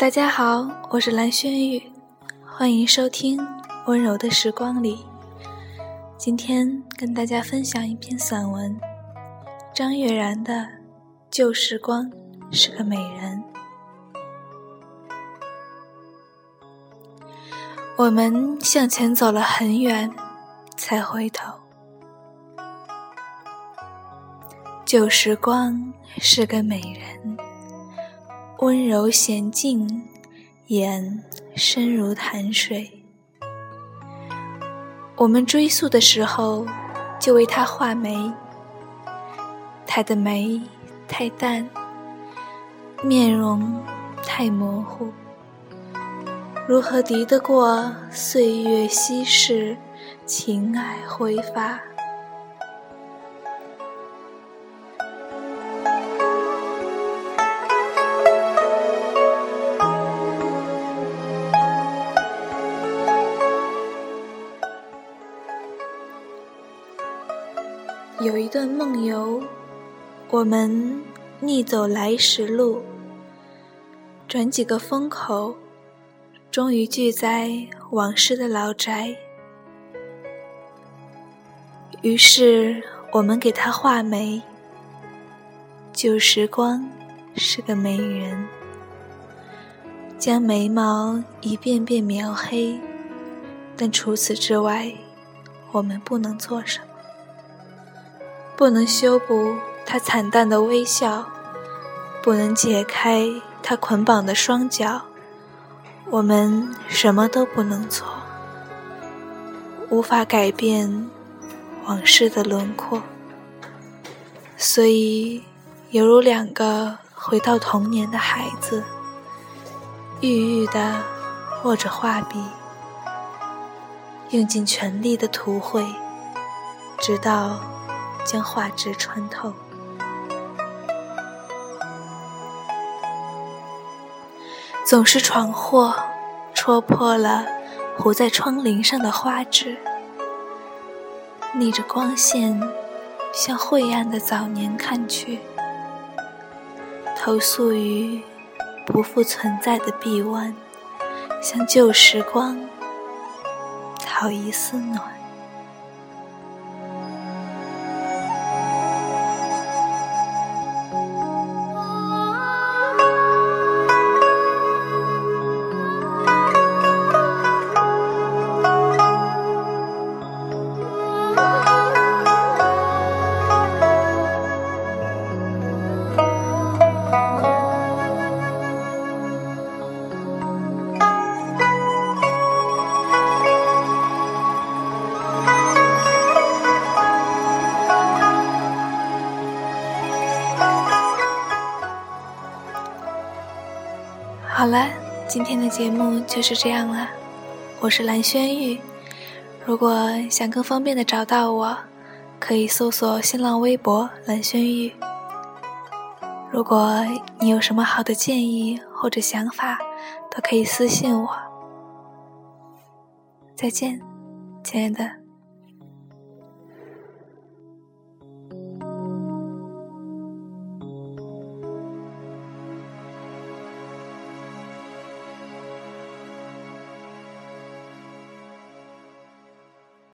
大家好，我是蓝轩玉，欢迎收听《温柔的时光里》。今天跟大家分享一篇散文，张悦然的《旧时光是个美人》。我们向前走了很远，才回头。旧时光是个美人。温柔娴静，眼深如潭水。我们追溯的时候，就为她画眉。她的眉太淡，面容太模糊，如何敌得过岁月稀释，情爱挥发？有一段梦游，我们逆走来时路，转几个风口，终于聚在往事的老宅。于是我们给他画眉。旧时光是个美人，将眉毛一遍遍描黑，但除此之外，我们不能做什么。不能修补他惨淡的微笑，不能解开他捆绑的双脚，我们什么都不能做，无法改变往事的轮廓，所以犹如两个回到童年的孩子，郁郁地握着画笔，用尽全力的涂绘，直到。将画纸穿透，总是闯祸，戳破了糊在窗棂上的花纸，逆着光线向晦暗的早年看去，投宿于不复存在的臂弯，向旧时光讨一丝暖。好了，今天的节目就是这样了。我是蓝轩玉，如果想更方便的找到我，可以搜索新浪微博蓝轩玉。如果你有什么好的建议或者想法，都可以私信我。再见，亲爱的。